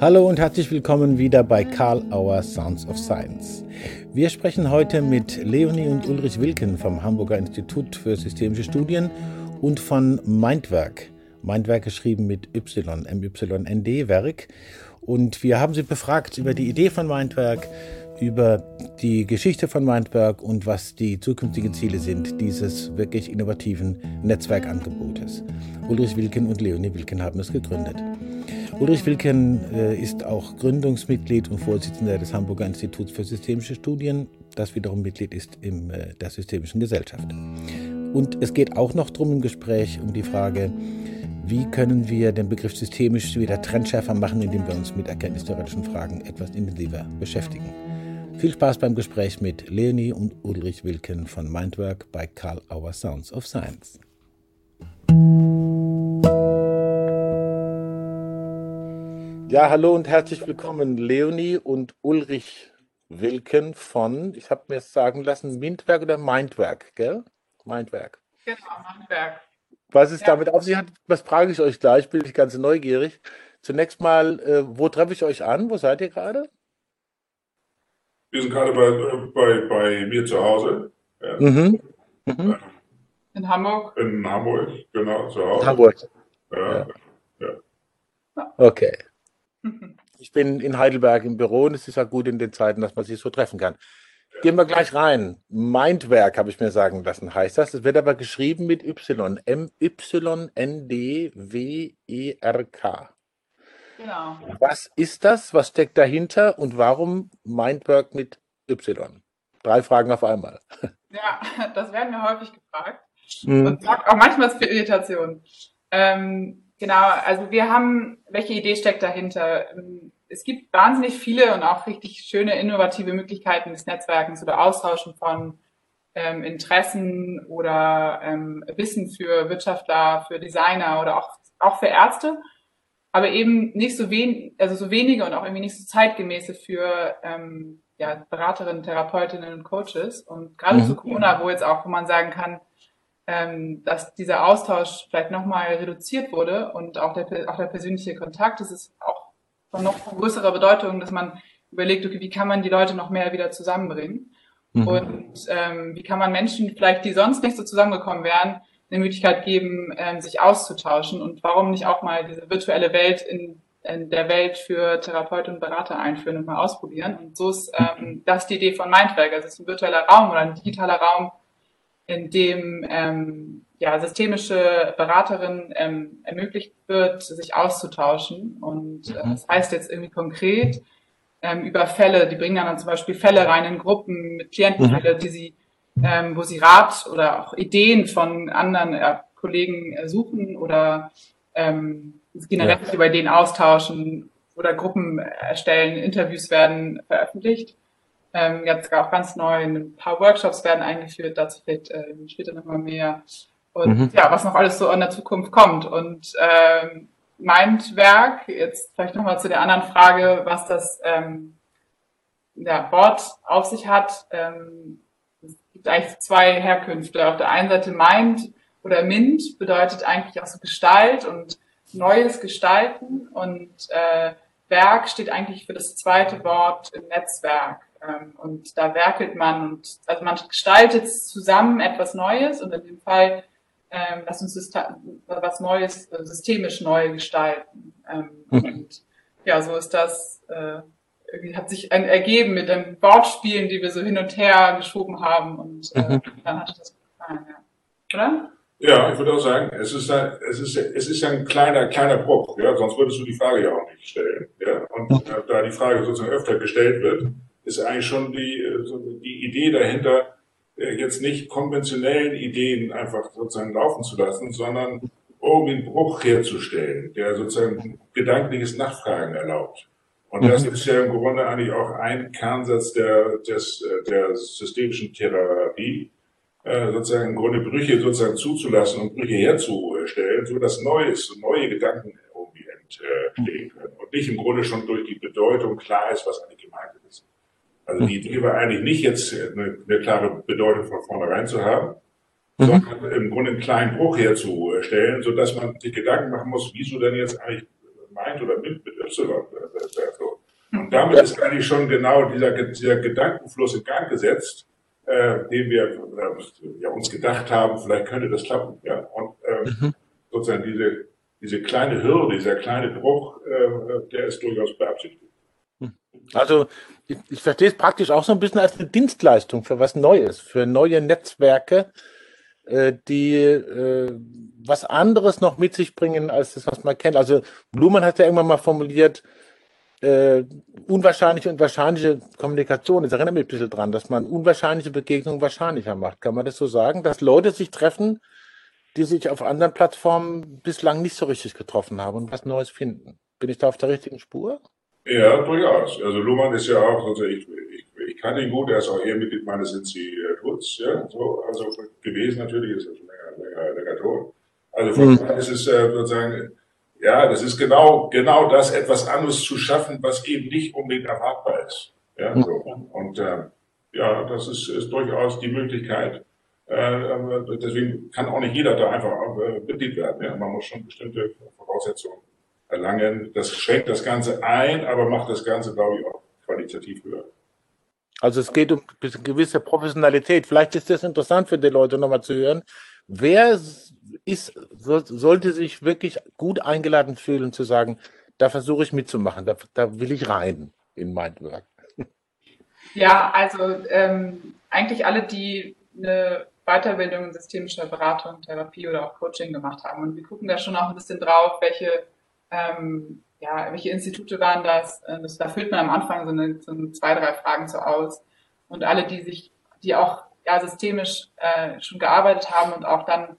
Hallo und herzlich willkommen wieder bei Karl Auer Sounds of Science. Wir sprechen heute mit Leonie und Ulrich Wilken vom Hamburger Institut für Systemische Studien und von Mindwerk. Mindwerk geschrieben mit Y, MYND Werk. Und wir haben sie befragt über die Idee von Mindwerk, über die Geschichte von Mindwerk und was die zukünftigen Ziele sind dieses wirklich innovativen Netzwerkangebotes. Ulrich Wilken und Leonie Wilken haben es gegründet. Ulrich Wilken äh, ist auch Gründungsmitglied und Vorsitzender des Hamburger Instituts für Systemische Studien, das wiederum Mitglied ist in äh, der Systemischen Gesellschaft. Und es geht auch noch darum im Gespräch um die Frage, wie können wir den Begriff systemisch wieder trendschärfer machen, indem wir uns mit erkenntnistheoretischen Fragen etwas intensiver beschäftigen. Viel Spaß beim Gespräch mit Leonie und Ulrich Wilken von Mindwork bei Karl Auer Sounds of Science. Ja, hallo und herzlich willkommen, Leonie und Ulrich Wilken von, ich habe mir sagen lassen, Mindwerk oder Mindwerk, gell? Mindwerk. Genau, Mindwerk. Was es ja. damit auf sich hat, was frage ich euch gleich, bin ich ganz neugierig. Zunächst mal, äh, wo treffe ich euch an? Wo seid ihr gerade? Wir sind gerade bei, äh, bei, bei mir zu Hause. Ja. Mhm. Mhm. In Hamburg? In Hamburg, genau, zu Hause. Hamburg. Ja. ja. Okay. Ich bin in Heidelberg im Büro und es ist ja gut in den Zeiten, dass man sich so treffen kann. Gehen wir gleich rein. Mindwerk habe ich mir sagen lassen, heißt das. Es wird aber geschrieben mit Y. M-Y-N-D-W-E-R-K. Genau. Was ist das? Was steckt dahinter? Und warum Mindwork mit Y? Drei Fragen auf einmal. Ja, das werden wir häufig gefragt. Hm. Und sorgt auch manchmal für Irritation. Ähm, Genau, also wir haben, welche Idee steckt dahinter? Es gibt wahnsinnig viele und auch richtig schöne innovative Möglichkeiten des Netzwerkens oder Austauschen von ähm, Interessen oder ähm, Wissen für Wirtschaftler, für Designer oder auch, auch für Ärzte, aber eben nicht so wenig, also so wenige und auch irgendwie nicht so zeitgemäße für ähm, ja, Beraterinnen, Therapeutinnen und Coaches. Und gerade mhm. zu Corona, wo jetzt auch, wo man sagen kann, ähm, dass dieser Austausch vielleicht nochmal reduziert wurde und auch der, auch der persönliche Kontakt, das ist auch von noch größerer Bedeutung, dass man überlegt, okay, wie kann man die Leute noch mehr wieder zusammenbringen? Mhm. Und ähm, wie kann man Menschen vielleicht, die sonst nicht so zusammengekommen wären, eine Möglichkeit geben, ähm, sich auszutauschen und warum nicht auch mal diese virtuelle Welt in, in der Welt für Therapeuten und Berater einführen und mal ausprobieren. Und so ist ähm, das die Idee von Mindwerk. Also es ist ein virtueller Raum oder ein digitaler Raum, in dem ähm, ja, systemische Beraterin ähm, ermöglicht wird, sich auszutauschen. Und äh, mhm. das heißt jetzt irgendwie konkret ähm, über Fälle, die bringen dann zum Beispiel Fälle rein in Gruppen mit Klientenfälle, mhm. die sie, ähm, wo sie Rat oder auch Ideen von anderen äh, Kollegen äh, suchen oder ähm, generell ja. über Ideen austauschen oder Gruppen erstellen, Interviews werden veröffentlicht. Ähm, jetzt auch ganz neu, ein paar Workshops werden eingeführt, dazu vielleicht äh, später nochmal mehr. Und mhm. ja, was noch alles so in der Zukunft kommt. Und ähm, mein Werk, jetzt vielleicht nochmal zu der anderen Frage, was das ähm, ja, Wort auf sich hat. Ähm, es gibt eigentlich zwei Herkünfte. Auf der einen Seite Mind oder Mint bedeutet eigentlich auch so Gestalt und neues Gestalten und äh, Werk steht eigentlich für das zweite Wort im Netzwerk. Ähm, und da werkelt man und also man gestaltet zusammen etwas Neues und in dem Fall ähm, lass uns was Neues, äh, systemisch neu gestalten. Ähm, mhm. Und ja, so ist das, äh, irgendwie hat sich ein, ergeben mit den Wortspielen, die wir so hin und her geschoben haben und äh, mhm. dann hat das gefallen, ja. Oder? Ja, ich würde auch sagen, es ist ein, es ist, es ist ein kleiner, kleiner Bruch, ja, sonst würdest du die Frage ja auch nicht stellen, ja. Und äh, da die Frage sozusagen öfter gestellt wird, ist eigentlich schon die, äh, die Idee dahinter, äh, jetzt nicht konventionellen Ideen einfach sozusagen laufen zu lassen, sondern irgendwie einen Bruch herzustellen, der sozusagen gedankliches Nachfragen erlaubt. Und das mhm. ist ja im Grunde eigentlich auch ein Kernsatz der, des, äh, der systemischen Therapie, sozusagen im Grunde Brüche sozusagen zuzulassen und Brüche herzustellen, so dass Neues, neue Gedanken irgendwie entstehen können und nicht im Grunde schon durch die Bedeutung klar ist, was ist. Also die Idee war eigentlich nicht jetzt eine, eine klare Bedeutung von vornherein zu haben, mhm. sondern im Grunde einen kleinen Bruch herzustellen, so dass man sich Gedanken machen muss, wieso denn jetzt eigentlich meint oder mit mit Y. Und damit ist eigentlich schon genau dieser, dieser Gedankenfluss in Gang gesetzt, äh, den wir äh, ja, uns gedacht haben, vielleicht könnte das klappen. Ja? Und äh, mhm. sozusagen diese, diese kleine Hürde, dieser kleine Bruch, äh, der ist durchaus beabsichtigt. Also ich, ich verstehe es praktisch auch so ein bisschen als eine Dienstleistung für was Neues, für neue Netzwerke, äh, die äh, was anderes noch mit sich bringen als das, was man kennt. Also Blumen hat ja irgendwann mal formuliert, äh, unwahrscheinliche und wahrscheinliche Kommunikation. Das erinnert mich ein bisschen dran, dass man unwahrscheinliche Begegnungen wahrscheinlicher macht. Kann man das so sagen? Dass Leute sich treffen, die sich auf anderen Plattformen bislang nicht so richtig getroffen haben und was Neues finden. Bin ich da auf der richtigen Spur? Ja, durchaus. Also Luhmann ist ja auch, also ich, ich, ich kannte ihn gut, er ist auch eher Mitglied meines Instituts, ja, so, also gewesen natürlich, ist ja schon länger, länger, länger tot. Also von mhm. ist es äh, sozusagen, ja, das ist genau, genau das, etwas anderes zu schaffen, was eben nicht unbedingt erwartbar ist. Ja, mhm. so. Und äh, ja, das ist, ist durchaus die Möglichkeit. Äh, deswegen kann auch nicht jeder da einfach äh, Mitglied werden. Ja. Man muss schon bestimmte Voraussetzungen erlangen. Das schränkt das Ganze ein, aber macht das Ganze, glaube ich, auch qualitativ höher. Also es geht um gewisse Professionalität. Vielleicht ist das interessant für die Leute nochmal zu hören. Wer ist, sollte sich wirklich gut eingeladen fühlen zu sagen, da versuche ich mitzumachen, da, da will ich rein in Mindwork. Ja, also ähm, eigentlich alle, die eine Weiterbildung in systemischer Beratung, Therapie oder auch Coaching gemacht haben. Und wir gucken da schon auch ein bisschen drauf, welche ähm, ja, welche Institute waren das? Äh, das? Da füllt man am Anfang so, eine, so zwei, drei Fragen so aus. Und alle, die sich, die auch ja, systemisch äh, schon gearbeitet haben und auch dann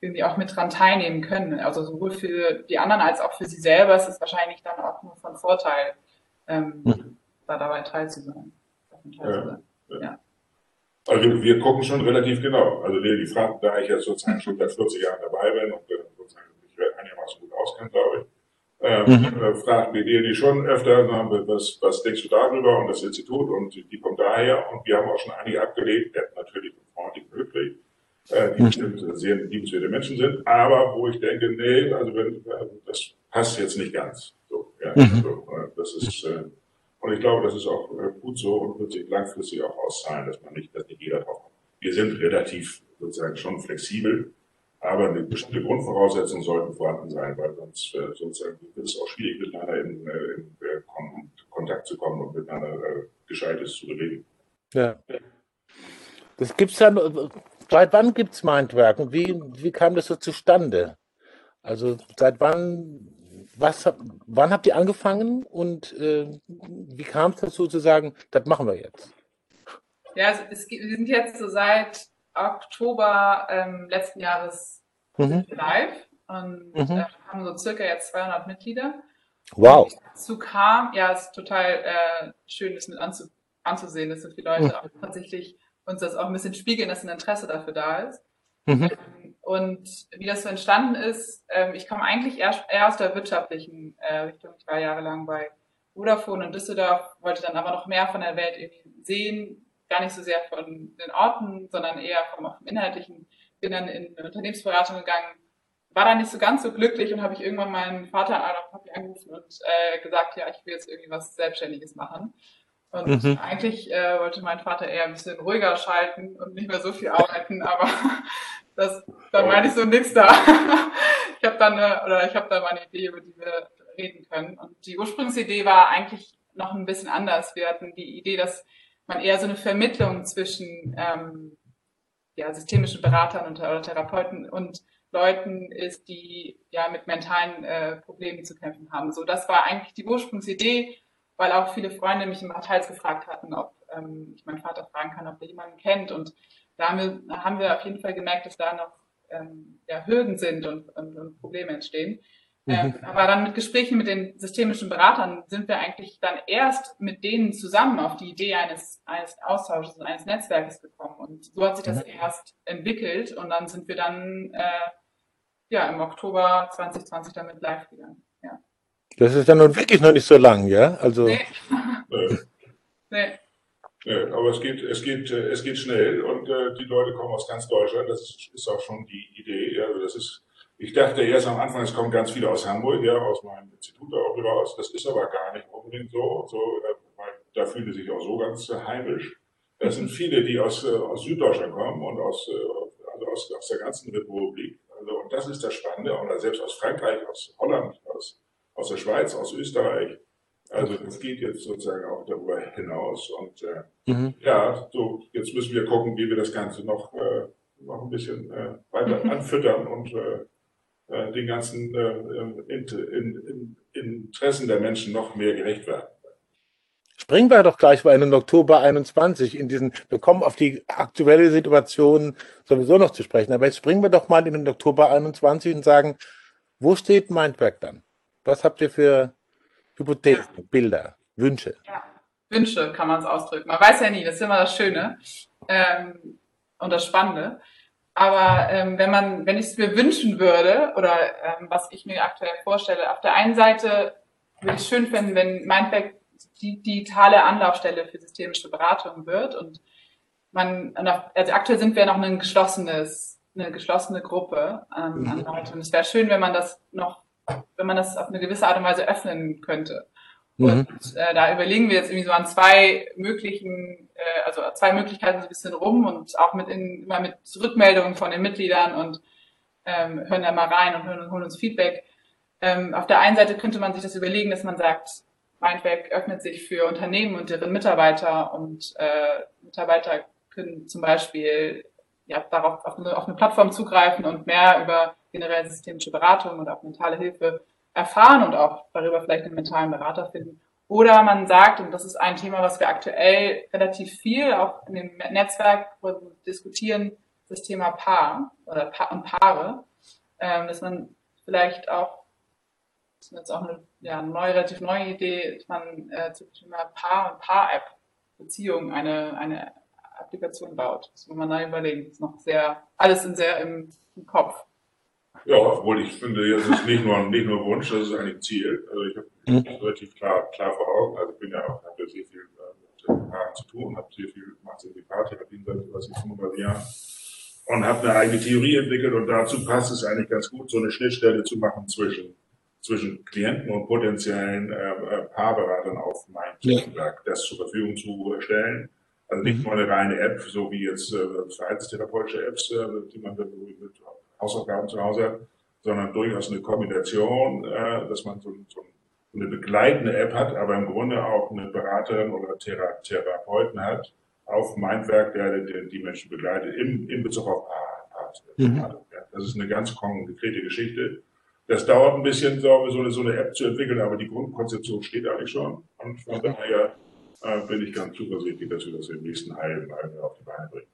irgendwie auch mit dran teilnehmen können. Also sowohl für die anderen als auch für sie selber ist es wahrscheinlich dann auch nur von Vorteil, ähm, mhm. da dabei teil zu sein. Ja, ja. Also wir gucken schon relativ genau. Also die, die Fragen, da ich ja sozusagen schon seit 40 Jahren dabei bin und äh, sozusagen mich einigermaßen gut auskenne, glaube ich, ähm, mhm. äh, fragten wir die schon öfter, haben wir, was, was denkst du darüber und das Institut und die kommen daher und wir haben auch schon einige abgelehnt, der natürlich freundlich möglich, äh, die mhm. sehr liebenswerte Menschen sind, aber wo ich denke, nee, also wenn, äh, das passt jetzt nicht ganz. So, ja, mhm. also, äh, das ist, äh, und ich glaube, das ist auch gut so und wird sich langfristig auch auszahlen, dass man nicht, dass nicht jeder drauf kommt. Wir sind relativ sozusagen schon flexibel aber eine bestimmte Grundvoraussetzungen sollten vorhanden sein, weil sonst, äh, sonst wird es auch schwierig, miteinander in, äh, in äh, Kontakt zu kommen und miteinander äh, Gescheites zu bewegen. Ja. Das gibt's dann, seit wann gibt es Mindwork und wie, wie kam das so zustande? Also seit wann, was, wann habt ihr angefangen und äh, wie kam es dazu zu sagen, das machen wir jetzt? Ja, also es, wir sind jetzt so seit Oktober ähm, letzten Jahres mhm. live und mhm. äh, haben so circa jetzt 200 Mitglieder. Wow. Dazu kam, ja, es ist total äh, schön, das mit anzu, anzusehen, dass so viele Leute mhm. auch tatsächlich uns das auch ein bisschen spiegeln, dass ein Interesse dafür da ist. Mhm. Ähm, und wie das so entstanden ist, ähm, ich komme eigentlich eher, eher aus der wirtschaftlichen äh, Richtung. Ich war jahrelang bei Vodafone in Düsseldorf, wollte dann aber noch mehr von der Welt irgendwie sehen, gar nicht so sehr von den Orten, sondern eher vom, vom Inhaltlichen. Bin dann in eine Unternehmensberatung gegangen, war da nicht so ganz so glücklich und habe ich irgendwann meinen Vater oder Papi angerufen und äh, gesagt, ja, ich will jetzt irgendwie was Selbstständiges machen. Und mhm. eigentlich äh, wollte mein Vater eher ein bisschen ruhiger schalten und nicht mehr so viel arbeiten, aber das, da meine ich so nichts da. ich habe dann eine, oder ich habe da mal eine Idee, über die wir reden können. Und die Ursprungsidee war eigentlich noch ein bisschen anders. Wir hatten die Idee, dass man eher so eine Vermittlung zwischen ähm, ja, systemischen Beratern und, oder Therapeuten und Leuten ist, die ja mit mentalen äh, Problemen zu kämpfen haben. So, das war eigentlich die Ursprungsidee, weil auch viele Freunde mich im Hals gefragt hatten, ob ähm, ich meinen Vater fragen kann, ob er jemanden kennt. Und da haben wir, haben wir auf jeden Fall gemerkt, dass da noch ähm, ja, Hürden sind und, und, und Probleme entstehen. Ähm, mhm. aber dann mit Gesprächen mit den systemischen Beratern sind wir eigentlich dann erst mit denen zusammen auf die Idee eines, eines Austausches, eines Netzwerkes gekommen. Und so hat sich das mhm. erst entwickelt und dann sind wir dann äh, ja im Oktober 2020 damit live gegangen. Ja. Das ist dann nun wirklich noch nicht so lang, ja? Also. Nee. nee. nee. aber es geht, es geht, es geht schnell und äh, die Leute kommen aus ganz Deutschland. Das ist, ist auch schon die Idee. Ja, also das ist ich dachte erst am Anfang, es kommen ganz viele aus Hamburg, ja, aus meinem Institut auch raus. Das ist aber gar nicht unbedingt so, so äh, da fühlen sie sich auch so ganz heimisch. Das sind viele, die aus, äh, aus Süddeutschland kommen und aus, äh, also aus, aus der ganzen Republik. Also, und das ist das Spannende. Oder selbst aus Frankreich, aus Holland, aus, aus der Schweiz, aus Österreich. Also das geht jetzt sozusagen auch darüber hinaus. Und äh, mhm. ja, so jetzt müssen wir gucken, wie wir das Ganze noch, äh, noch ein bisschen äh, weiter anfüttern und äh, äh, den ganzen äh, in, in, in Interessen der Menschen noch mehr gerecht werden. Springen wir doch gleich mal in den Oktober 21 in diesen, wir kommen auf die aktuelle Situation sowieso noch zu sprechen, aber jetzt springen wir doch mal in den Oktober 21 und sagen, wo steht Mindwerk dann? Was habt ihr für Hypothesen, ja. Bilder, Wünsche? Ja. Wünsche kann man es ausdrücken. Man weiß ja nie, das ist immer das Schöne ähm, und das Spannende. Aber ähm, wenn man, wenn ich es mir wünschen würde oder ähm, was ich mir aktuell vorstelle, auf der einen Seite würde ich schön finden, wenn Mindback die digitale Anlaufstelle für systemische Beratung wird und man, also aktuell sind wir noch ein geschlossenes, eine geschlossene Gruppe ähm, an mhm. Leute und es wäre schön, wenn man das noch, wenn man das auf eine gewisse Art und Weise öffnen könnte. Mhm. Und äh, da überlegen wir jetzt irgendwie so an zwei möglichen, äh, also zwei Möglichkeiten so ein bisschen rum und auch mit in, immer mit Rückmeldungen von den Mitgliedern und ähm, hören da mal rein und hören, holen uns Feedback. Ähm, auf der einen Seite könnte man sich das überlegen, dass man sagt, Mindwerk öffnet sich für Unternehmen und deren Mitarbeiter und äh, Mitarbeiter können zum Beispiel ja, darauf auf eine, auf eine Plattform zugreifen und mehr über generell systemische Beratung und auch mentale Hilfe erfahren und auch darüber vielleicht einen mentalen Berater finden. Oder man sagt, und das ist ein Thema, was wir aktuell relativ viel auch in dem Netzwerk diskutieren, das Thema Paar oder pa und Paare, ähm, dass man vielleicht auch, das ist jetzt auch eine ja, neue, relativ neue Idee, dass man äh, zum Thema Paar- und Paar-App Beziehung eine, eine Applikation baut. Das muss man da überlegen. Das ist noch sehr, alles in sehr im, im Kopf. Ja, obwohl ich finde, das ist nicht nur, nicht nur Wunsch, das ist eigentlich Ziel. Also ich habe mhm. relativ klar, klar vor Augen. Also ich bin ja auch, habe ja sehr viel äh, mit Paaren zu tun, habe sehr viel, mache sehr viel Paartherapien seit ich 35 Jahren und habe eine eigene Theorie entwickelt und dazu passt es eigentlich ganz gut, so eine Schnittstelle zu machen zwischen zwischen Klienten und potenziellen äh, äh Paarberatern auf meinem Netzwerk, das zur Verfügung zu stellen. Also nicht mhm. nur eine reine App, so wie jetzt äh, verhaltenstherapeutische Apps, äh, die man mit Hausaufgaben zu Hause sondern durchaus eine Kombination, äh, dass man so, so eine begleitende App hat, aber im Grunde auch eine Beraterin oder Thera Therapeuten hat auf Mindwerk, der, der die Menschen begleitet, im, in Bezug auf Paar. Paar mhm. Das ist eine ganz konkrete Geschichte. Das dauert ein bisschen, so, so, eine, so eine App zu entwickeln, aber die Grundkonzeption steht eigentlich schon. Und von mhm. daher äh, bin ich ganz zuversichtlich, dass wir das im nächsten halben Jahr auf die Beine bringen.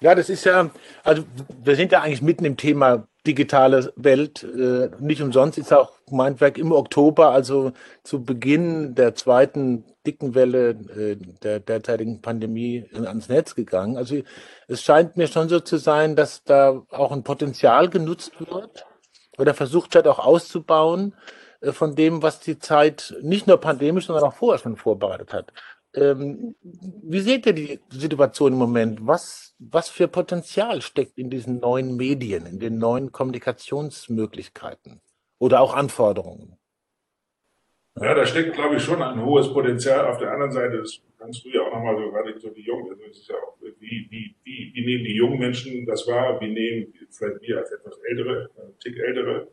Ja, das ist ja, also wir sind ja eigentlich mitten im Thema digitale Welt. Äh, nicht umsonst ist auch Mindwerk im Oktober, also zu Beginn der zweiten dicken Welle äh, der derzeitigen Pandemie ans Netz gegangen. Also es scheint mir schon so zu sein, dass da auch ein Potenzial genutzt wird oder versucht wird auch auszubauen äh, von dem, was die Zeit nicht nur pandemisch, sondern auch vorher schon vorbereitet hat. Ähm, wie seht ihr die Situation im Moment? Was, was für Potenzial steckt in diesen neuen Medien, in den neuen Kommunikationsmöglichkeiten oder auch Anforderungen? Ja, da steckt, glaube ich, schon ein hohes Potenzial. Auf der anderen Seite, das kannst du ja auch nochmal so gerade so die Jungen, also ist ja auch, wie, wie, wie, wie nehmen die jungen Menschen das wahr? Wie nehmen vielleicht wir als etwas ältere, ein Tick ältere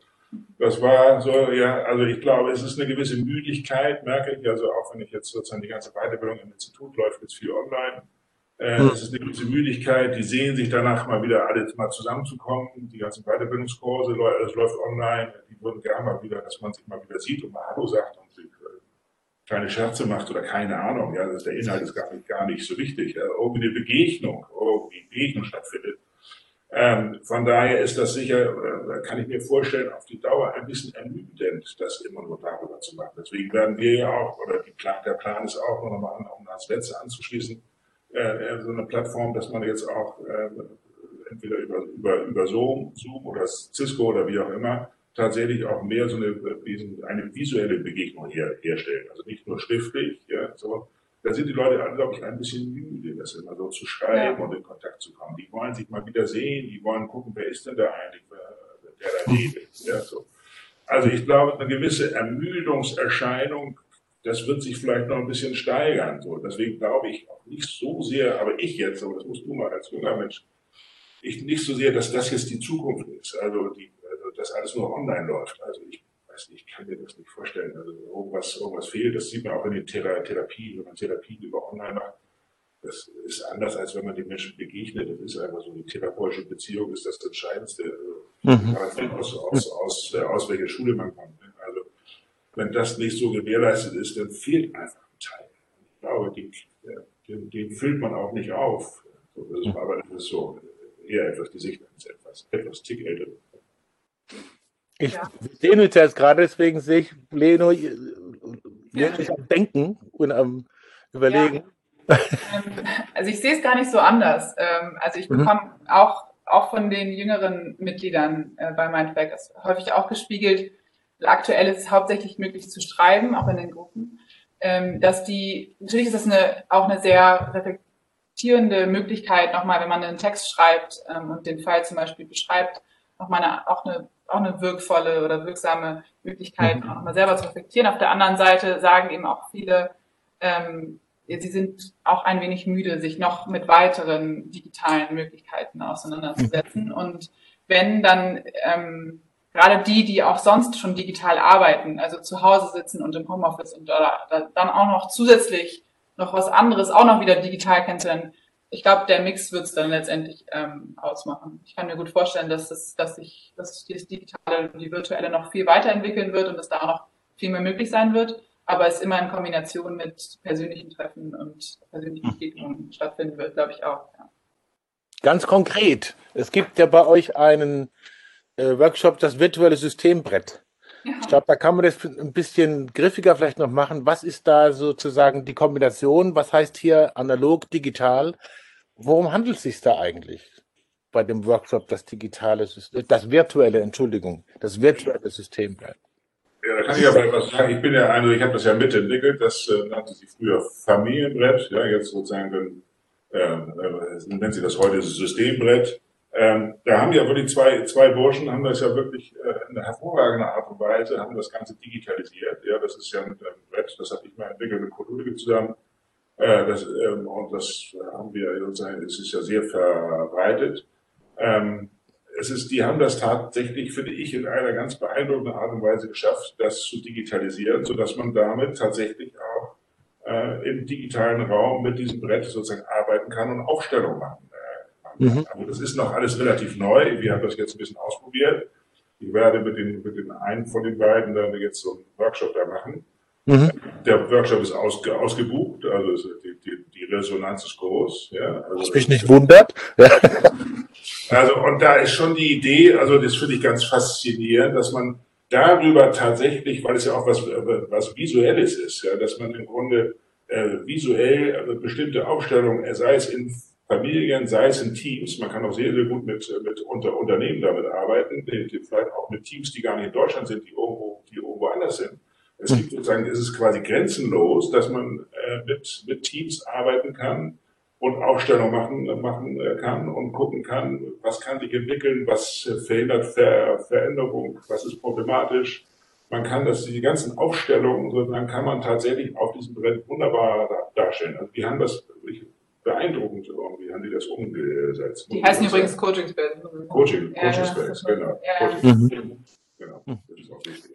das war so, ja, also ich glaube, es ist eine gewisse Müdigkeit, merke ich, also auch wenn ich jetzt sozusagen die ganze Weiterbildung im Institut läuft jetzt viel online. Äh, hm. Es ist eine gewisse Müdigkeit, die sehen sich danach mal wieder alle mal zusammenzukommen, die ganzen Weiterbildungskurse, alles läuft online, die würden gerne mal wieder, dass man sich mal wieder sieht und mal Hallo sagt und sich äh, kleine Scherze macht oder keine Ahnung, ja, das, der Inhalt ist gar nicht, gar nicht so wichtig. Ja, irgendwie eine Begegnung, irgendwie Begegnung stattfindet ähm, von daher ist das sicher, äh, kann ich mir vorstellen, auf die Dauer ein bisschen ermüdend, das immer nur darüber zu machen. Deswegen werden wir ja auch, oder Plan, der Plan ist auch, noch nochmal um das Letzte anzuschließen, äh, äh, so eine Plattform, dass man jetzt auch äh, entweder über, über, über Zoom, Zoom oder Cisco oder wie auch immer, tatsächlich auch mehr so eine, eine visuelle Begegnung her, herstellen. Also nicht nur schriftlich, ja, so, da sind die Leute, glaube ich, ein bisschen müde, das immer so zu schreiben ja. und in Kontakt zu kommen. Die wollen sich mal wieder sehen, die wollen gucken, wer ist denn da eigentlich, der da redet. Ja, so. Also ich glaube, eine gewisse Ermüdungserscheinung, das wird sich vielleicht noch ein bisschen steigern. So. Deswegen glaube ich auch nicht so sehr, aber ich jetzt, aber das musst du mal als junger Mensch, ich nicht so sehr, dass das jetzt die Zukunft ist. Also, die, also dass alles nur online läuft. Also ich weiß nicht, ich kann mir das nicht vorstellen. Also irgendwas, irgendwas fehlt. Das sieht man auch in den Thera Therapien, wenn man Therapien über online macht. Das ist anders, als wenn man den Menschen begegnet. Das ist einfach so eine therapeutische Beziehung, ist das Entscheidendste. Mhm. Aus, aus, aus, aus welcher Schule man kommt. Ne? Also, wenn das nicht so gewährleistet ist, dann fehlt einfach ein Teil. Ich glaube, den, den, den füllt man auch nicht auf. Aber das ist so eher etwas die Sicht eines etwas, etwas tick älteren. Ich ja. sehe uns jetzt gerade, deswegen sehe ich Leno wirklich am Denken und am Überlegen. Ja. Ähm, also ich sehe es gar nicht so anders. Ähm, also ich mhm. bekomme mhm. auch, auch von den jüngeren Mitgliedern äh, bei Mindback das häufig auch gespiegelt. Aktuell ist es hauptsächlich möglich zu schreiben, auch in den Gruppen. Ähm, dass die, natürlich ist das eine, auch eine sehr reflektierende Möglichkeit, nochmal, wenn man einen Text schreibt und den Fall zum Beispiel beschreibt, nochmal eine, auch eine auch eine wirkvolle oder wirksame Möglichkeit, mhm. auch mal selber zu reflektieren. Auf der anderen Seite sagen eben auch viele, ähm, sie sind auch ein wenig müde, sich noch mit weiteren digitalen Möglichkeiten auseinanderzusetzen. Mhm. Und wenn dann ähm, gerade die, die auch sonst schon digital arbeiten, also zu Hause sitzen und im Homeoffice und oder, dann auch noch zusätzlich noch was anderes auch noch wieder digital kennenzulernen, ich glaube, der Mix wird es dann letztendlich ähm, ausmachen. Ich kann mir gut vorstellen, dass es, dass sich, dass das Digitale und die Virtuelle noch viel weiterentwickeln wird und dass da auch noch viel mehr möglich sein wird. Aber es immer in Kombination mit persönlichen Treffen und persönlichen Begegnungen stattfinden wird, glaube ich auch. Ja. Ganz konkret. Es gibt ja bei euch einen äh, Workshop, das virtuelle Systembrett. Ja. Ich glaube, da kann man das ein bisschen griffiger vielleicht noch machen. Was ist da sozusagen die Kombination? Was heißt hier analog, digital? Worum handelt es sich da eigentlich bei dem Workshop, das digitale System, das virtuelle, Entschuldigung, das virtuelle System bleibt? Ja, da kann ich aber was sagen. Ich bin ja einer, ich habe das ja mitentwickelt, das äh, nannte sich früher Familienbrett, ja, jetzt sozusagen, äh, äh, nennt sie das heute Systembrett. Ähm, da haben ja wirklich zwei, zwei Burschen, haben das ja wirklich äh, in einer hervorragenden Art und Weise, haben das Ganze digitalisiert. Ja, das ist ja ein, ein Brett, das habe ich mal entwickelt mit Kollegen zusammen. Äh, das, ähm, und das haben wir sozusagen, es ist ja sehr verbreitet. Ähm, es ist, die haben das tatsächlich, finde ich, in einer ganz beeindruckenden Art und Weise geschafft, das zu digitalisieren, so dass man damit tatsächlich auch äh, im digitalen Raum mit diesem Brett sozusagen arbeiten kann und Aufstellung machen Mhm. Also das ist noch alles relativ neu. Wir haben das jetzt ein bisschen ausprobiert. Ich werde mit, den, mit den einen von den beiden dann jetzt so einen Workshop da machen. Mhm. Der Workshop ist aus, ausgebucht, also die, die, die Resonanz ist groß. Ja, also Was mich nicht wundert. Ja. Also, und da ist schon die Idee, also das finde ich ganz faszinierend, dass man darüber tatsächlich, weil es ja auch was, was Visuelles ist, ja, dass man im Grunde äh, visuell bestimmte Aufstellungen, sei es in Familien, sei es in Teams, man kann auch sehr, sehr gut mit, mit unter Unternehmen damit arbeiten, vielleicht auch mit Teams, die gar nicht in Deutschland sind, die irgendwo, die irgendwo anders sind. Es gibt sozusagen, es ist quasi grenzenlos, dass man äh, mit, mit Teams arbeiten kann und Aufstellung machen, machen kann und gucken kann, was kann sich entwickeln, was verhindert Ver Veränderung, was ist problematisch. Man kann das, die ganzen Aufstellungen, sozusagen kann man tatsächlich auf diesem Brett wunderbar darstellen. Also die haben das wirklich beeindruckend irgendwie, haben die das umgesetzt. Die heißen übrigens Coaching Space. Coaching, Coaching Space, genau. Ja. Mhm. Genau.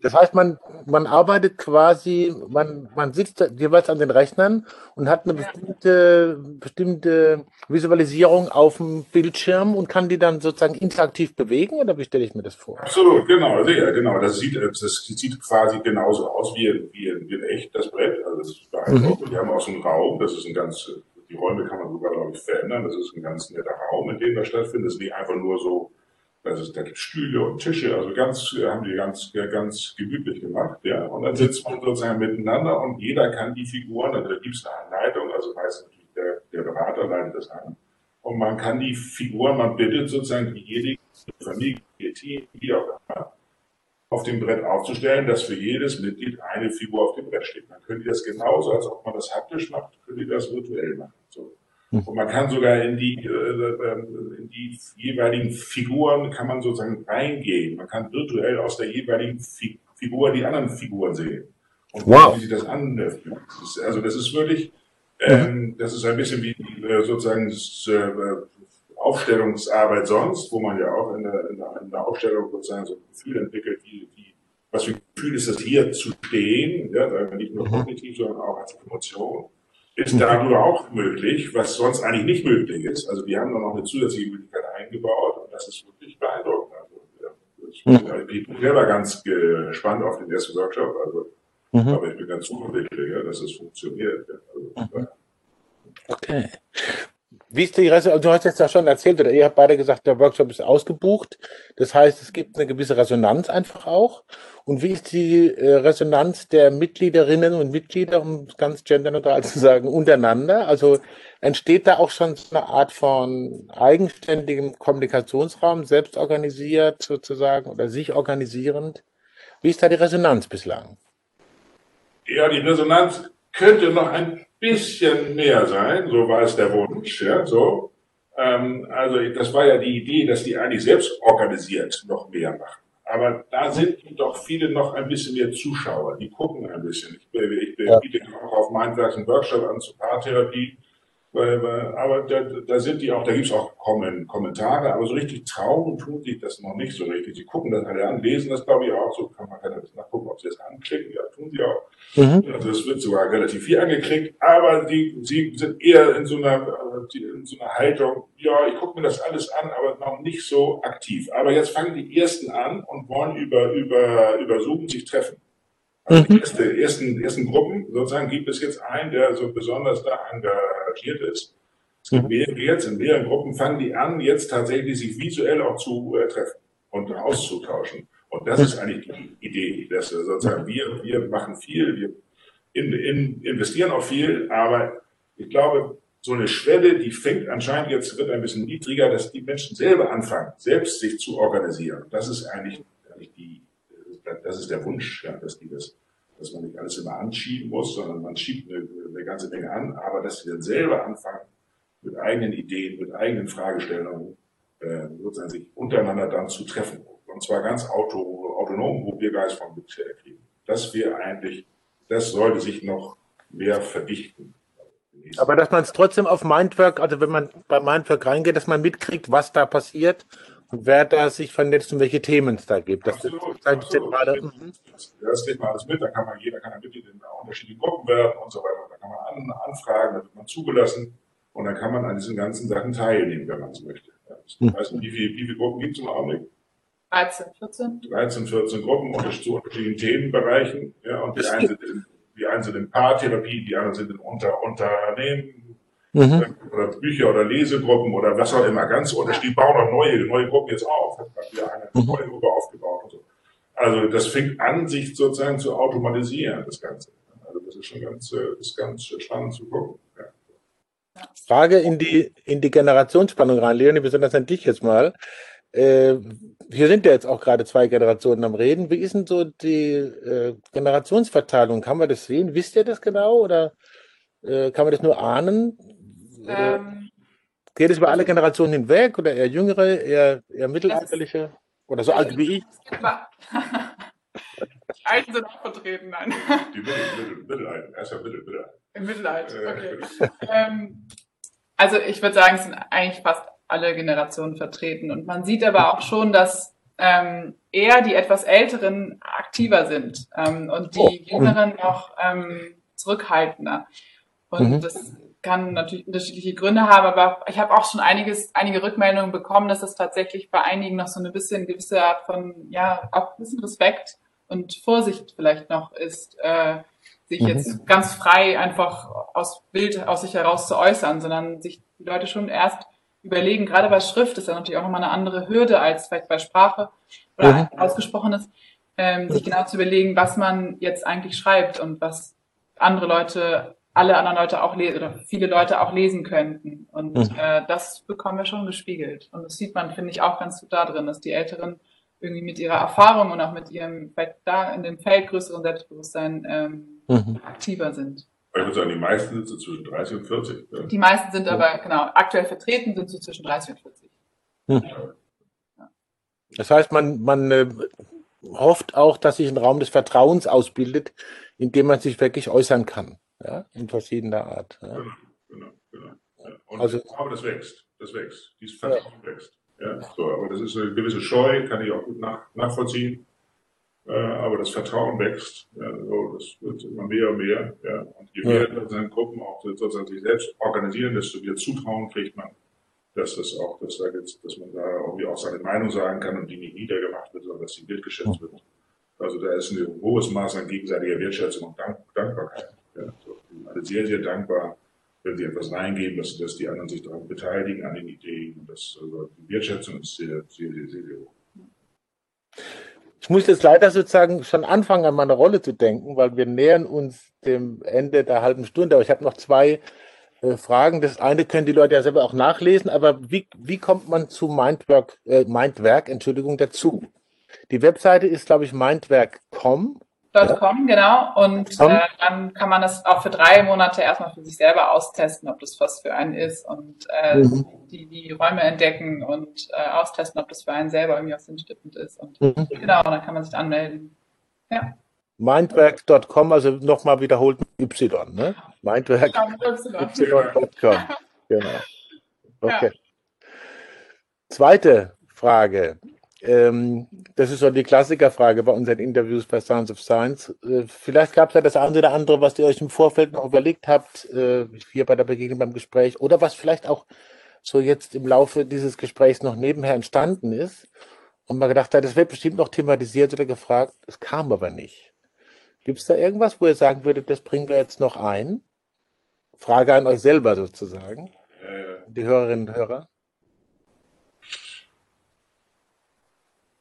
Das heißt, man, man arbeitet quasi, man, man sitzt jeweils an den Rechnern und hat eine bestimmte, bestimmte Visualisierung auf dem Bildschirm und kann die dann sozusagen interaktiv bewegen oder wie stelle ich mir das vor? Absolut, genau, ja, genau. Das sieht, das sieht quasi genauso aus wie, wie, wie in echt das Brett. Also das ist beeindruckend. Mhm. Wir haben auch so einen Raum, das ist ein ganz die Räume kann man sogar, glaube ich, verändern. Das ist ein ganz netter Raum, in dem das stattfindet. Das ist nicht einfach nur so, ist, da gibt Stühle und Tische, also ganz, haben die ganz, ganz gemütlich gemacht, ja. Und dann sitzt man sozusagen miteinander und jeder kann die Figuren, also da gibt es eine Anleitung, also meistens der, der Berater leitet das an. Und man kann die Figuren, man bittet sozusagen diejenigen, Familie, Team, wie auch auf dem Brett aufzustellen, dass für jedes Mitglied eine Figur auf dem Brett steht. Man könnte das genauso, als ob man das haptisch macht, könnte das virtuell machen. So. Mhm. Und man kann sogar in die, äh, in die jeweiligen Figuren kann man sozusagen reingehen. Man kann virtuell aus der jeweiligen Figur die anderen Figuren sehen. Und wow. wie sich das anfühlt. Also das ist wirklich, ähm, das ist ein bisschen wie äh, sozusagen das, äh, Aufstellungsarbeit sonst, wo man ja auch in der, in der, in der Aufstellung sozusagen so ein Gefühl entwickelt, wie, wie, was für ein Gefühl ist das hier zu stehen, ja, nicht nur mhm. kognitiv, sondern auch als Emotion, ist darüber auch möglich, was sonst eigentlich nicht möglich ist. Also wir haben da noch eine zusätzliche Möglichkeit eingebaut und das ist wirklich beeindruckend. Also, ich, mhm. ich bin selber ganz gespannt auf den ersten Workshop, also, mhm. aber ich bin ganz zuversichtlich, ja, dass es funktioniert. Also, okay. Wie ist die Resonanz? Du hast jetzt ja schon erzählt, oder ihr habt beide gesagt, der Workshop ist ausgebucht. Das heißt, es gibt eine gewisse Resonanz einfach auch. Und wie ist die äh, Resonanz der Mitgliederinnen und Mitglieder, um ganz genderneutral zu sagen, untereinander? Also entsteht da auch schon so eine Art von eigenständigem Kommunikationsraum, selbst organisiert sozusagen oder sich organisierend? Wie ist da die Resonanz bislang? Ja, die Resonanz könnte noch ein bisschen mehr sein, so war es der Wunsch, ja, so. Ähm, also das war ja die Idee, dass die eigentlich selbst organisiert noch mehr machen. Aber da sind doch viele noch ein bisschen mehr Zuschauer, die gucken ein bisschen. Ich, ich, ich biete auch auf meinem Werk einen Workshop an zur Paartherapie aber da, da sind die auch, da gibt's auch Kommentare, aber so richtig trauen tut sich das noch nicht so richtig. Sie gucken das alle an, lesen das glaube ich auch, so kann man kann das nachgucken, ob sie das anklicken, ja, tun sie auch. Mhm. Also es wird sogar relativ viel angeklickt, aber die, sie sind eher in so einer, in so einer Haltung, ja, ich gucke mir das alles an, aber noch nicht so aktiv. Aber jetzt fangen die ersten an und wollen über, über, über Zoom sich treffen. Also mhm. erste, ersten, ersten Gruppen sozusagen gibt es jetzt einen, der so besonders da engagiert ist. Es gibt mhm. mehrere jetzt, in mehreren Gruppen fangen die an, jetzt tatsächlich sich visuell auch zu äh, treffen und auszutauschen. Und das ist eigentlich die Idee, dass sozusagen wir, wir machen viel, wir in, in, investieren auch viel, aber ich glaube, so eine Schwelle, die fängt anscheinend jetzt, wird ein bisschen niedriger, dass die Menschen selber anfangen, selbst sich zu organisieren. Das ist eigentlich, eigentlich die, das ist der Wunsch, ja, dass die das, dass man nicht alles immer anschieben muss, sondern man schiebt eine, eine ganze Menge an, aber dass wir selber anfangen, mit eigenen Ideen, mit eigenen Fragestellungen, äh, sozusagen sich untereinander dann zu treffen. Und zwar ganz auto, autonom, wo wir Geist von bisher kriegen. Das wäre eigentlich, das sollte sich noch mehr verdichten. Aber dass man es trotzdem auf Mindwork, also wenn man bei Mindwork reingeht, dass man mitkriegt, was da passiert wer da sich vernetzt und welche Themen es da gibt. Das absolut, ist absolut. Gerade, mhm. Das kriegt man alles mit, da kann man, jeder kann Mitglied in unterschiedlichen Gruppen werden und so weiter. Da kann man an, anfragen, da wird man zugelassen und dann kann man an diesen ganzen Sachen teilnehmen, wenn man es möchte. Ich mhm. weiß nicht, wie, viel, wie viele Gruppen gibt es im Augenblick? 13, 14. 13, 14 Gruppen zu unterschiedlichen Themenbereichen. Ja, und die einen, sind in, die einen sind in Paartherapie, die anderen sind in Unter Unternehmen, Mhm. Oder Bücher oder Lesegruppen oder was auch immer, ganz unterschiedlich. Die bauen auch neue, neue Gruppen jetzt auf. Hat gerade wieder eine mhm. neue Gruppe aufgebaut und so. Also das fängt an, sich sozusagen zu automatisieren, das Ganze. Also das ist schon ganz, äh, ist ganz spannend zu gucken. Ja. Frage in die, in die Generationsspannung rein, Leonie, besonders an dich jetzt mal. Äh, hier sind ja jetzt auch gerade zwei Generationen am Reden. Wie ist denn so die äh, Generationsverteilung? Kann man das sehen? Wisst ihr das genau oder äh, kann man das nur ahnen? Ähm, Geht es über alle Generationen hinweg oder eher jüngere, eher, eher mittelalterliche oder so alt wie ich? Die Alten sind auch vertreten, nein. Die Mittel, Mittelalten, erst ja Mittel, Mittelalter. Im Mittelalter, okay. ähm, also ich würde sagen, es sind eigentlich fast alle Generationen vertreten. Und man sieht aber auch schon, dass ähm, eher die etwas Älteren aktiver sind ähm, und die oh. Jüngeren noch ähm, zurückhaltender. Und mhm. das kann natürlich unterschiedliche Gründe haben, aber ich habe auch schon einiges, einige Rückmeldungen bekommen, dass das tatsächlich bei einigen noch so eine bisschen gewisse Art von, ja, auch ein bisschen Respekt und Vorsicht vielleicht noch ist, äh, sich mhm. jetzt ganz frei einfach aus Bild aus sich heraus zu äußern, sondern sich die Leute schon erst überlegen, gerade bei Schrift ist ja natürlich auch nochmal eine andere Hürde als vielleicht bei Sprache oder mhm. ausgesprochenes, ähm, sich genau zu überlegen, was man jetzt eigentlich schreibt und was andere Leute alle anderen Leute auch lesen oder viele Leute auch lesen könnten. Und mhm. äh, das bekommen wir schon gespiegelt. Und das sieht man, finde ich, auch ganz gut da drin, dass die Älteren irgendwie mit ihrer Erfahrung und auch mit ihrem vielleicht da in dem Feld größeren Selbstbewusstsein ähm, mhm. aktiver sind. Ich würde sagen, die meisten sitzen zwischen 30 und 40. Ja. Die meisten sind aber, genau, aktuell vertreten sind so zwischen 30 und 40. Hm. Das heißt, man, man äh, hofft auch, dass sich ein Raum des Vertrauens ausbildet, in dem man sich wirklich äußern kann, ja, in verschiedener Art. Ja. Genau, genau, genau. Ja. Und also, aber das wächst, das wächst, dieses Vertrauen ja. wächst. Ja, so, aber das ist eine gewisse Scheu, kann ich auch gut nach, nachvollziehen. Äh, aber das Vertrauen wächst. Ja, so, das wird immer mehr und mehr. Ja. Und je mehr ja. seine Gruppen auch sozusagen sich selbst organisieren, desto mehr Zutrauen kriegt man, dass das auch, dass, da jetzt, dass man da irgendwie auch seine Meinung sagen kann und die nicht niedergemacht wird, sondern dass sie wertgeschätzt wird. Also da ist ein hohes Maß an gegenseitiger Wertschätzung und Dank, Dankbarkeit. Ja. So, wir sind alle sehr, sehr dankbar, wenn sie etwas reingeben, dass, dass die anderen sich daran beteiligen, an den Ideen. Und das, also die Wertschätzung ist sehr, sehr, sehr, sehr, hoch. Ich muss jetzt leider sozusagen schon anfangen, an meine Rolle zu denken, weil wir nähern uns dem Ende der halben Stunde. Aber ich habe noch zwei äh, Fragen. Das eine können die Leute ja selber auch nachlesen, aber wie, wie kommt man zu Mindwork, äh, Mindwerk, Entschuldigung, dazu? Die Webseite ist, glaube ich, mindwerk.com. .com, genau. Und äh, dann kann man das auch für drei Monate erstmal für sich selber austesten, ob das was für einen ist und äh, mhm. die, die Räume entdecken und äh, austesten, ob das für einen selber irgendwie auch sinnstiftend ist. Und mhm. genau, dann kann man sich anmelden. Ja. Mindwerk.com, also nochmal wiederholt Y, ne? Mindwerk.y.com. Genau. Okay. Ja. Zweite Frage. Ähm, das ist so die Klassikerfrage bei unseren Interviews bei Science of Science. Äh, vielleicht gab es ja das eine oder andere, was ihr euch im Vorfeld noch überlegt habt, äh, hier bei der Begegnung beim Gespräch, oder was vielleicht auch so jetzt im Laufe dieses Gesprächs noch nebenher entstanden ist und man gedacht hat, das wird bestimmt noch thematisiert oder gefragt, es kam aber nicht. Gibt es da irgendwas, wo ihr sagen würdet, das bringen wir jetzt noch ein? Frage an euch selber sozusagen, die Hörerinnen und Hörer.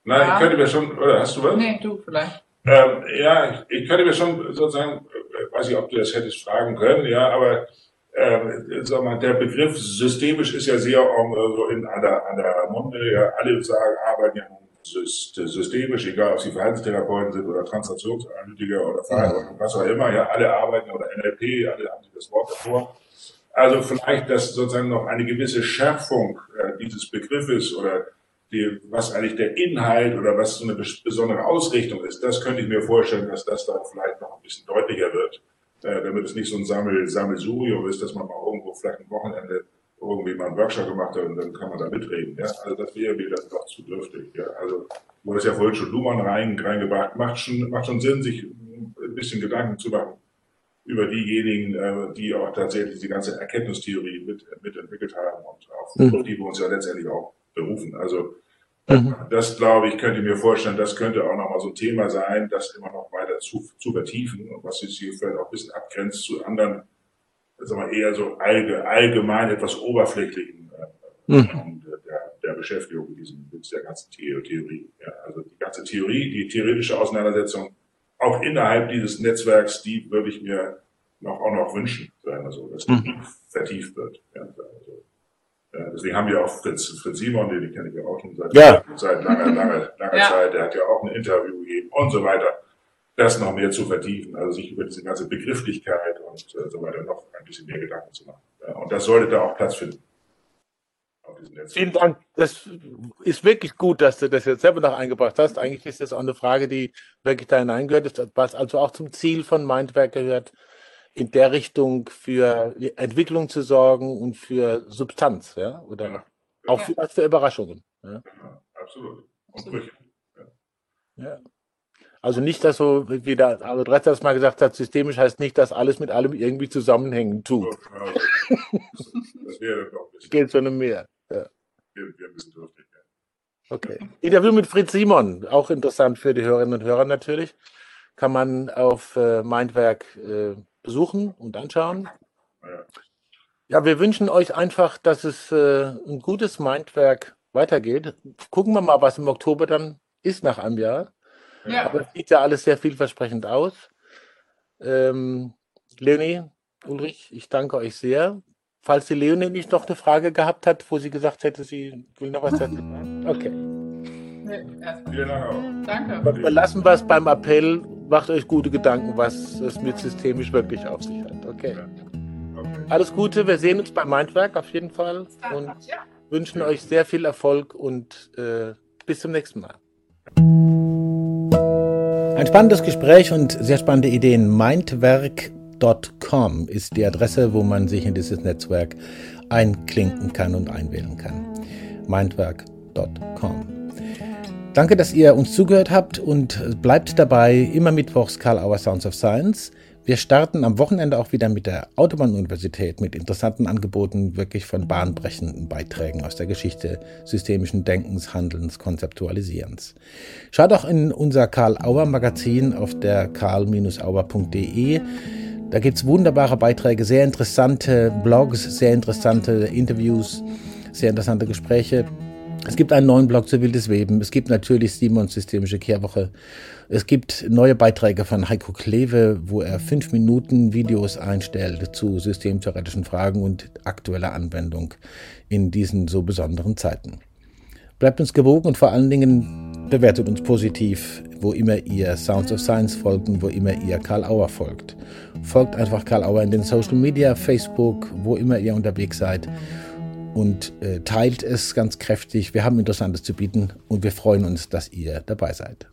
Nein, ja. ich könnte mir schon, oder hast du was? Nee, du vielleicht. Ähm, ja, ich könnte mir schon sozusagen, äh, weiß ich, ob du das hättest fragen können, ja, aber ähm, sag mal, der Begriff systemisch ist ja sehr um, äh, so in an der, an der Munde. Ja, alle sagen, arbeiten ja systemisch, egal ob sie Verhaltenstherapeuten sind oder Transaktionsanalytiker oder Verhalten, was auch immer. Ja, alle arbeiten oder NLP, alle haben das Wort davor. Also vielleicht, dass sozusagen noch eine gewisse Schärfung äh, dieses Begriffes oder die, was eigentlich der Inhalt oder was so eine besondere Ausrichtung ist, das könnte ich mir vorstellen, dass das dann vielleicht noch ein bisschen deutlicher wird, äh, damit es nicht so ein Sammel, Sammelsurium ist, dass man mal irgendwo vielleicht ein Wochenende irgendwie mal einen Workshop gemacht hat und dann kann man da mitreden. Ja? Also das wäre mir dann doch zu dürftig. Ja? Also du hast ja vorhin schon Luhmann rein, reingebracht, macht schon, macht schon Sinn, sich ein bisschen Gedanken zu machen über diejenigen, äh, die auch tatsächlich die ganze Erkenntnistheorie mit, mitentwickelt haben und auf, mhm. auf die wir uns ja letztendlich auch berufen. Also mhm. das glaube ich, könnte mir vorstellen, das könnte auch nochmal so ein Thema sein, das immer noch weiter zu, zu vertiefen und was sich hier vielleicht auch ein bisschen abgrenzt zu anderen, sagen wir eher so allge, allgemein etwas oberflächlichen äh, mhm. der, der Beschäftigung mit, diesem, mit der ganzen Theorie. Ja, also die ganze Theorie, die theoretische Auseinandersetzung, auch innerhalb dieses Netzwerks, die würde ich mir noch, auch noch wünschen, also, dass die mhm. vertieft wird. Ja, deswegen haben wir auch Fritz, Fritz Simon, den kenne ich ja auch schon seit, ja. seit langer, langer, langer ja. Zeit, der hat ja auch ein Interview gegeben und so weiter. Das noch mehr zu vertiefen, also sich über diese ganze Begrifflichkeit und äh, so weiter noch ein bisschen mehr Gedanken zu machen. Ja, und das sollte da auch Platz finden. Vielen Dank. Das ist wirklich gut, dass du das jetzt selber noch eingebracht hast. Eigentlich ist das auch eine Frage, die wirklich da hineingehört, was also auch zum Ziel von Mindwerk gehört, in der Richtung für Entwicklung zu sorgen und für Substanz, ja, oder ja. auch für, für Überraschungen. Ja. ja absolut. Und ja. Also nicht, dass so, wie der Albert Retz das mal gesagt hat, systemisch heißt nicht, dass alles mit allem irgendwie zusammenhängen tut. Das wäre doch bisschen. Geht so eine mehr. Ja. Okay. Interview mit Fritz Simon, auch interessant für die Hörerinnen und Hörer natürlich. Kann man auf äh, Mindwerk äh, besuchen und anschauen. Ja, wir wünschen euch einfach, dass es äh, ein gutes Mindwerk weitergeht. Gucken wir mal, was im Oktober dann ist nach einem Jahr. Ja. Aber es sieht ja alles sehr vielversprechend aus. Ähm, Leonie, Ulrich, ich danke euch sehr. Falls die Leonie nicht noch eine Frage gehabt hat, wo sie gesagt hätte, sie will noch was sagen. Okay. Nee, Vielen Dank auch. Danke. Wir lassen was beim Appell macht euch gute Gedanken, was es mit systemisch wirklich auf sich hat. Okay. Alles Gute, wir sehen uns beim Mindwerk auf jeden Fall und wünschen euch sehr viel Erfolg und äh, bis zum nächsten Mal. Ein spannendes Gespräch und sehr spannende Ideen. Mindwerk.com ist die Adresse, wo man sich in dieses Netzwerk einklinken kann und einwählen kann. Mindwerk.com. Danke, dass ihr uns zugehört habt und bleibt dabei immer mittwochs Karl Auer Sounds of Science. Wir starten am Wochenende auch wieder mit der Autobahn-Universität mit interessanten Angeboten, wirklich von bahnbrechenden Beiträgen aus der Geschichte systemischen Denkens, Handelns, Konzeptualisierens. Schaut auch in unser Karl Auer Magazin auf der karl-auer.de. Da gibt es wunderbare Beiträge, sehr interessante Blogs, sehr interessante Interviews, sehr interessante Gespräche. Es gibt einen neuen Blog zu Wildes Weben. Es gibt natürlich Simons Systemische Kehrwoche. Es gibt neue Beiträge von Heiko Kleve, wo er fünf Minuten Videos einstellt zu systemtheoretischen Fragen und aktueller Anwendung in diesen so besonderen Zeiten. Bleibt uns gewogen und vor allen Dingen bewertet uns positiv, wo immer ihr Sounds of Science folgt und wo immer ihr Karl Auer folgt. Folgt einfach Karl Auer in den Social Media, Facebook, wo immer ihr unterwegs seid und äh, teilt es ganz kräftig. Wir haben Interessantes zu bieten und wir freuen uns, dass ihr dabei seid.